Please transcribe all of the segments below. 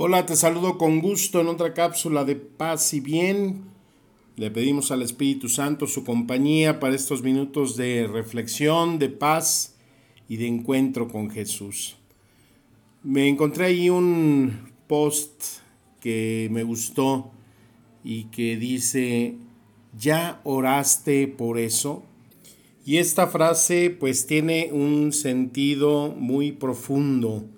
Hola, te saludo con gusto en otra cápsula de paz y bien. Le pedimos al Espíritu Santo su compañía para estos minutos de reflexión, de paz y de encuentro con Jesús. Me encontré ahí un post que me gustó y que dice, ¿ya oraste por eso? Y esta frase pues tiene un sentido muy profundo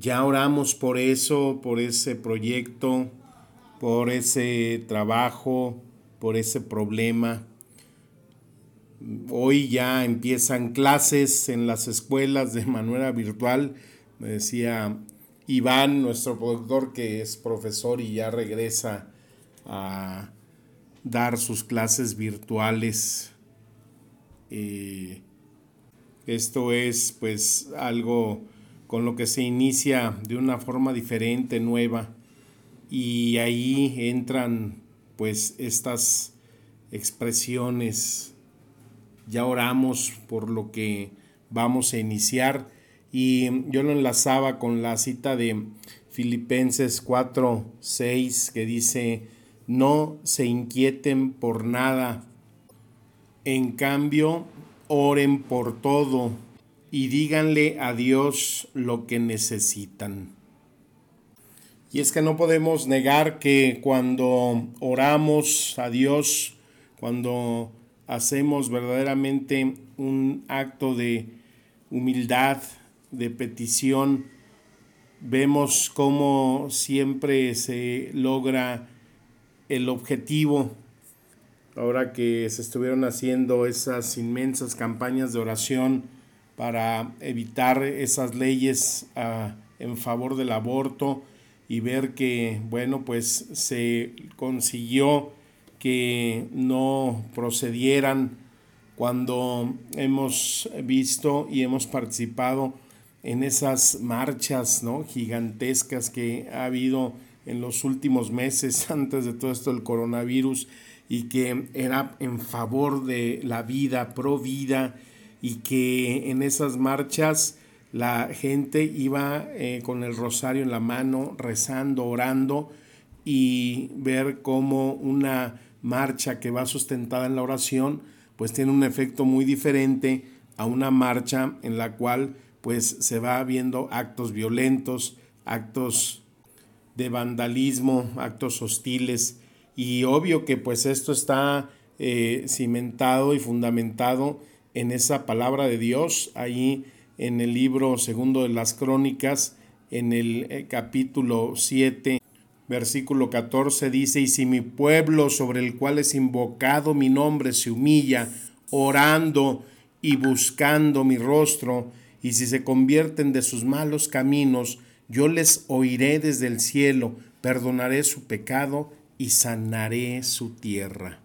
ya oramos por eso, por ese proyecto, por ese trabajo, por ese problema. Hoy ya empiezan clases en las escuelas de manera virtual. Me decía Iván, nuestro productor, que es profesor y ya regresa a dar sus clases virtuales. Eh, esto es pues algo con lo que se inicia de una forma diferente, nueva, y ahí entran pues estas expresiones, ya oramos por lo que vamos a iniciar, y yo lo enlazaba con la cita de Filipenses 4, 6, que dice, no se inquieten por nada, en cambio, oren por todo y díganle a Dios lo que necesitan. Y es que no podemos negar que cuando oramos a Dios, cuando hacemos verdaderamente un acto de humildad, de petición, vemos cómo siempre se logra el objetivo. Ahora que se estuvieron haciendo esas inmensas campañas de oración, para evitar esas leyes ah, en favor del aborto y ver que, bueno, pues se consiguió que no procedieran cuando hemos visto y hemos participado en esas marchas ¿no? gigantescas que ha habido en los últimos meses antes de todo esto del coronavirus y que era en favor de la vida, pro vida, y que en esas marchas la gente iba eh, con el rosario en la mano, rezando, orando y ver cómo una marcha que va sustentada en la oración pues tiene un efecto muy diferente a una marcha en la cual pues se va viendo actos violentos, actos de vandalismo, actos hostiles. Y obvio que pues esto está eh, cimentado y fundamentado en esa palabra de Dios, ahí en el libro segundo de las crónicas, en el eh, capítulo 7, versículo 14, dice, y si mi pueblo sobre el cual es invocado mi nombre se humilla, orando y buscando mi rostro, y si se convierten de sus malos caminos, yo les oiré desde el cielo, perdonaré su pecado y sanaré su tierra.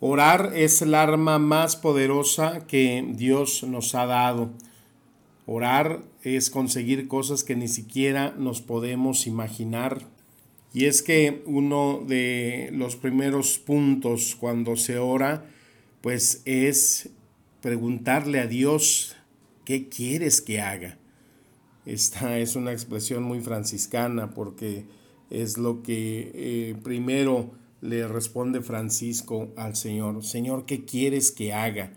Orar es el arma más poderosa que Dios nos ha dado. Orar es conseguir cosas que ni siquiera nos podemos imaginar. Y es que uno de los primeros puntos cuando se ora, pues es preguntarle a Dios, ¿qué quieres que haga? Esta es una expresión muy franciscana porque es lo que eh, primero le responde Francisco al Señor, Señor, ¿qué quieres que haga?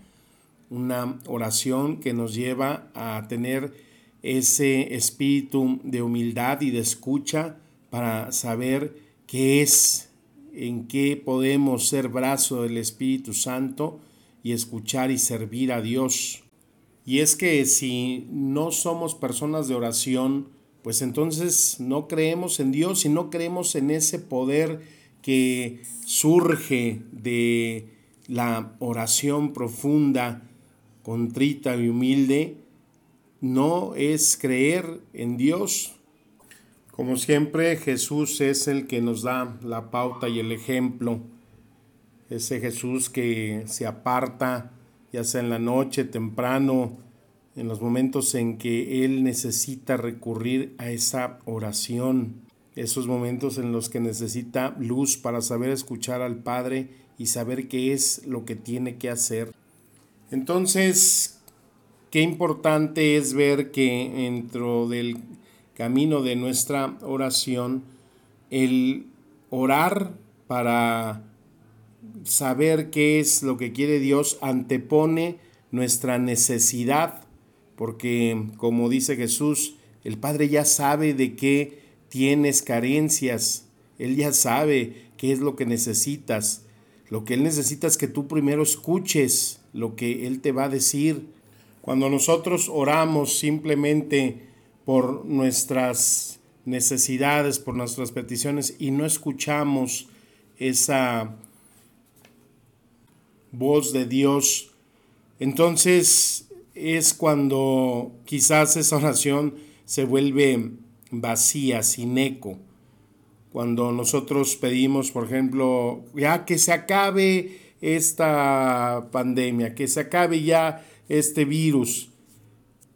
Una oración que nos lleva a tener ese espíritu de humildad y de escucha para saber qué es, en qué podemos ser brazo del Espíritu Santo y escuchar y servir a Dios. Y es que si no somos personas de oración, pues entonces no creemos en Dios y no creemos en ese poder que surge de la oración profunda, contrita y humilde, no es creer en Dios. Como siempre, Jesús es el que nos da la pauta y el ejemplo. Ese Jesús que se aparta, ya sea en la noche, temprano, en los momentos en que Él necesita recurrir a esa oración esos momentos en los que necesita luz para saber escuchar al Padre y saber qué es lo que tiene que hacer. Entonces, qué importante es ver que dentro del camino de nuestra oración el orar para saber qué es lo que quiere Dios antepone nuestra necesidad, porque como dice Jesús, el Padre ya sabe de qué tienes carencias, Él ya sabe qué es lo que necesitas. Lo que Él necesita es que tú primero escuches lo que Él te va a decir. Cuando nosotros oramos simplemente por nuestras necesidades, por nuestras peticiones y no escuchamos esa voz de Dios, entonces es cuando quizás esa oración se vuelve vacía, sin eco. Cuando nosotros pedimos, por ejemplo, ya que se acabe esta pandemia, que se acabe ya este virus,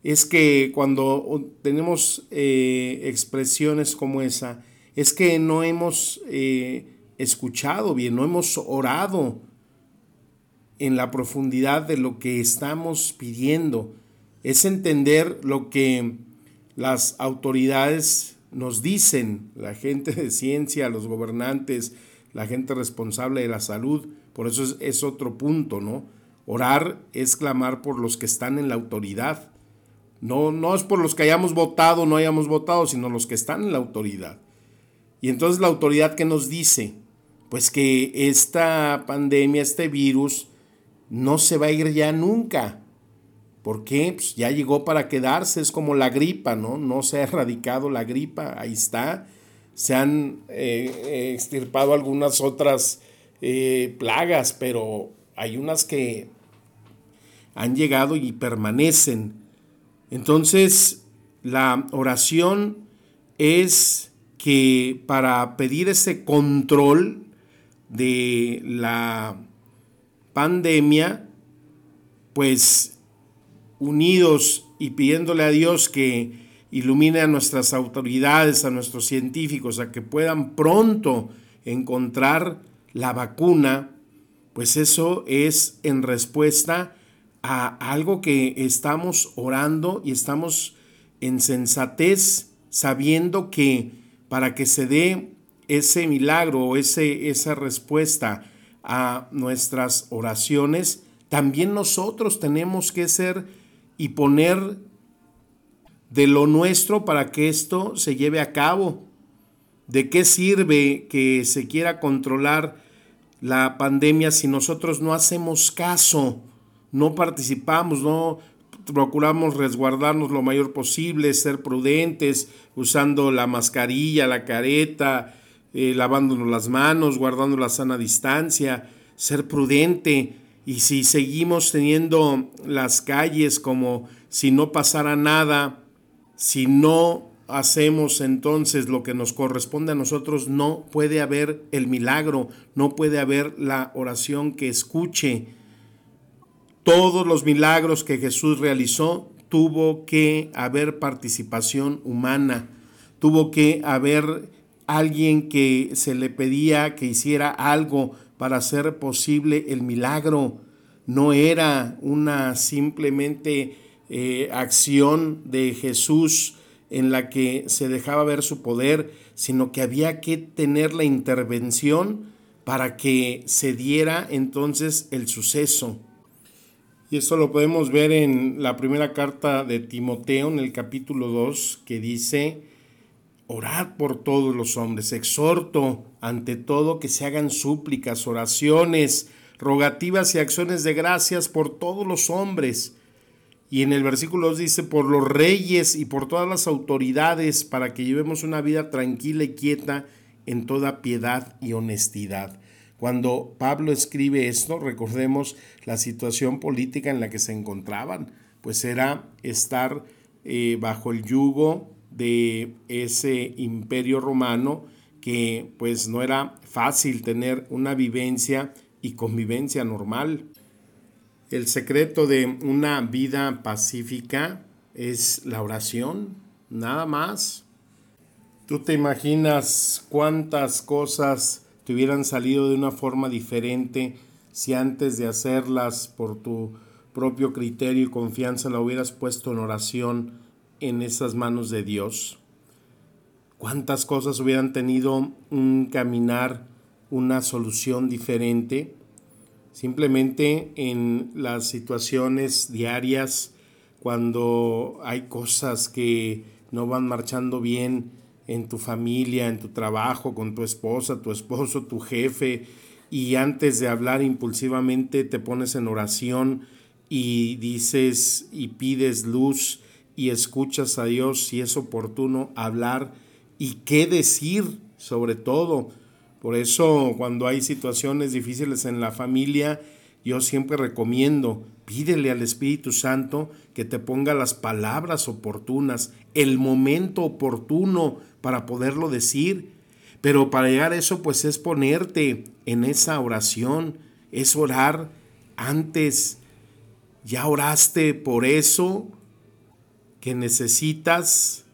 es que cuando tenemos eh, expresiones como esa, es que no hemos eh, escuchado bien, no hemos orado en la profundidad de lo que estamos pidiendo. Es entender lo que las autoridades nos dicen, la gente de ciencia, los gobernantes, la gente responsable de la salud. Por eso es, otro punto, ¿no? Orar es clamar por los que están en la autoridad. No, no es por los que hayamos votado no hayamos votado, sino los que están en la autoridad. Y entonces la autoridad que nos dice, pues que esta pandemia, este virus, no se va a ir ya nunca. ¿Por qué? Pues ya llegó para quedarse, es como la gripa, ¿no? No se ha erradicado la gripa, ahí está. Se han eh, extirpado algunas otras eh, plagas, pero hay unas que han llegado y permanecen. Entonces, la oración es que para pedir ese control de la pandemia, pues unidos y pidiéndole a Dios que ilumine a nuestras autoridades, a nuestros científicos, a que puedan pronto encontrar la vacuna, pues eso es en respuesta a algo que estamos orando y estamos en sensatez sabiendo que para que se dé ese milagro o ese, esa respuesta a nuestras oraciones, también nosotros tenemos que ser y poner de lo nuestro para que esto se lleve a cabo. ¿De qué sirve que se quiera controlar la pandemia si nosotros no hacemos caso, no participamos, no procuramos resguardarnos lo mayor posible, ser prudentes, usando la mascarilla, la careta, eh, lavándonos las manos, guardando la sana distancia, ser prudente, y si seguimos teniendo las calles como si no pasara nada, si no hacemos entonces lo que nos corresponde a nosotros, no puede haber el milagro, no puede haber la oración que escuche. Todos los milagros que Jesús realizó tuvo que haber participación humana, tuvo que haber alguien que se le pedía que hiciera algo para hacer posible el milagro. No era una simplemente eh, acción de Jesús en la que se dejaba ver su poder, sino que había que tener la intervención para que se diera entonces el suceso. Y esto lo podemos ver en la primera carta de Timoteo, en el capítulo 2, que dice, orad por todos los hombres, exhorto ante todo que se hagan súplicas, oraciones, rogativas y acciones de gracias por todos los hombres. Y en el versículo 2 dice, por los reyes y por todas las autoridades, para que llevemos una vida tranquila y quieta en toda piedad y honestidad. Cuando Pablo escribe esto, recordemos la situación política en la que se encontraban, pues era estar eh, bajo el yugo de ese imperio romano que pues no era fácil tener una vivencia y convivencia normal. El secreto de una vida pacífica es la oración, nada más. Tú te imaginas cuántas cosas te hubieran salido de una forma diferente si antes de hacerlas por tu propio criterio y confianza la hubieras puesto en oración en esas manos de Dios. cuántas cosas hubieran tenido un caminar, una solución diferente. Simplemente en las situaciones diarias, cuando hay cosas que no van marchando bien en tu familia, en tu trabajo, con tu esposa, tu esposo, tu jefe, y antes de hablar impulsivamente te pones en oración y dices y pides luz y escuchas a Dios si es oportuno hablar y qué decir sobre todo. Por eso cuando hay situaciones difíciles en la familia, yo siempre recomiendo, pídele al Espíritu Santo que te ponga las palabras oportunas, el momento oportuno para poderlo decir. Pero para llegar a eso, pues es ponerte en esa oración, es orar antes. ¿Ya oraste por eso que necesitas?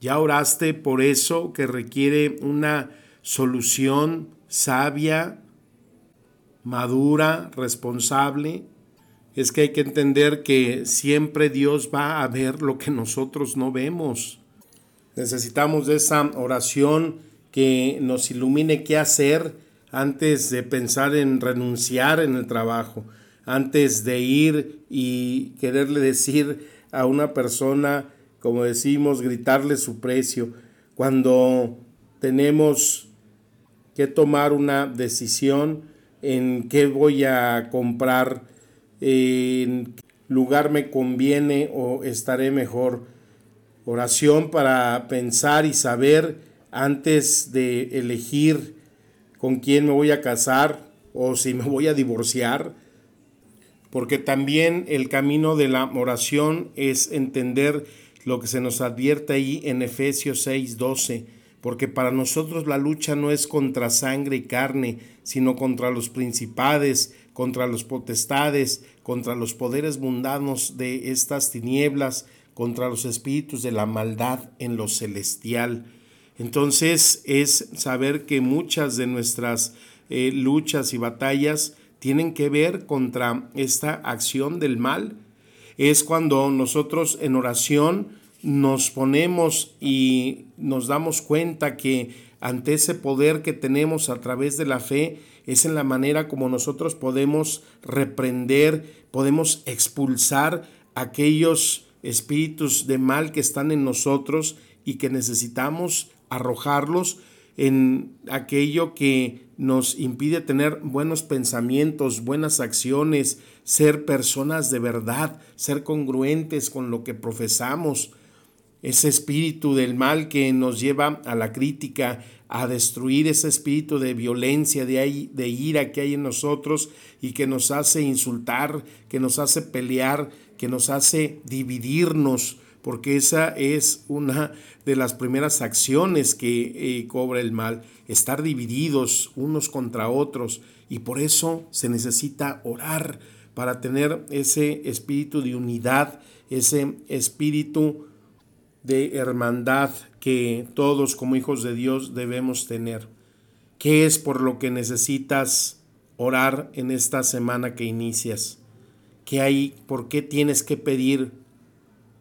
¿Ya oraste por eso que requiere una solución sabia, madura, responsable? Es que hay que entender que siempre Dios va a ver lo que nosotros no vemos. Necesitamos esa oración que nos ilumine qué hacer antes de pensar en renunciar en el trabajo, antes de ir y quererle decir a una persona, como decimos, gritarle su precio, cuando tenemos que tomar una decisión en qué voy a comprar, en lugar me conviene o estaré mejor Oración para pensar y saber antes de elegir con quién me voy a casar o si me voy a divorciar. Porque también el camino de la oración es entender lo que se nos advierte ahí en Efesios 6:12. Porque para nosotros la lucha no es contra sangre y carne, sino contra los principades, contra los potestades, contra los poderes mundanos de estas tinieblas, contra los espíritus de la maldad en lo celestial. Entonces es saber que muchas de nuestras eh, luchas y batallas tienen que ver contra esta acción del mal. Es cuando nosotros en oración nos ponemos y nos damos cuenta que ante ese poder que tenemos a través de la fe, es en la manera como nosotros podemos reprender, podemos expulsar aquellos espíritus de mal que están en nosotros y que necesitamos arrojarlos en aquello que nos impide tener buenos pensamientos, buenas acciones, ser personas de verdad, ser congruentes con lo que profesamos. Ese espíritu del mal que nos lleva a la crítica, a destruir ese espíritu de violencia, de, de ira que hay en nosotros y que nos hace insultar, que nos hace pelear, que nos hace dividirnos, porque esa es una de las primeras acciones que eh, cobra el mal, estar divididos unos contra otros, y por eso se necesita orar para tener ese espíritu de unidad, ese espíritu de hermandad que todos como hijos de Dios debemos tener. ¿Qué es por lo que necesitas orar en esta semana que inicias? ¿Qué hay? ¿Por qué tienes que pedir?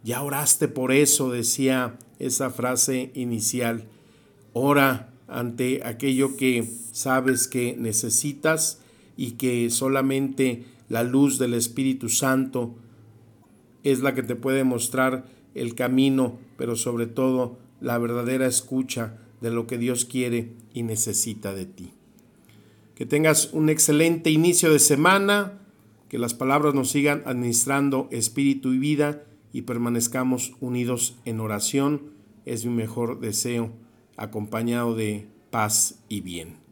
Ya oraste por eso, decía esa frase inicial. Ora ante aquello que sabes que necesitas y que solamente la luz del Espíritu Santo es la que te puede mostrar el camino, pero sobre todo la verdadera escucha de lo que Dios quiere y necesita de ti. Que tengas un excelente inicio de semana que las palabras nos sigan administrando espíritu y vida y permanezcamos unidos en oración es mi mejor deseo, acompañado de paz y bien.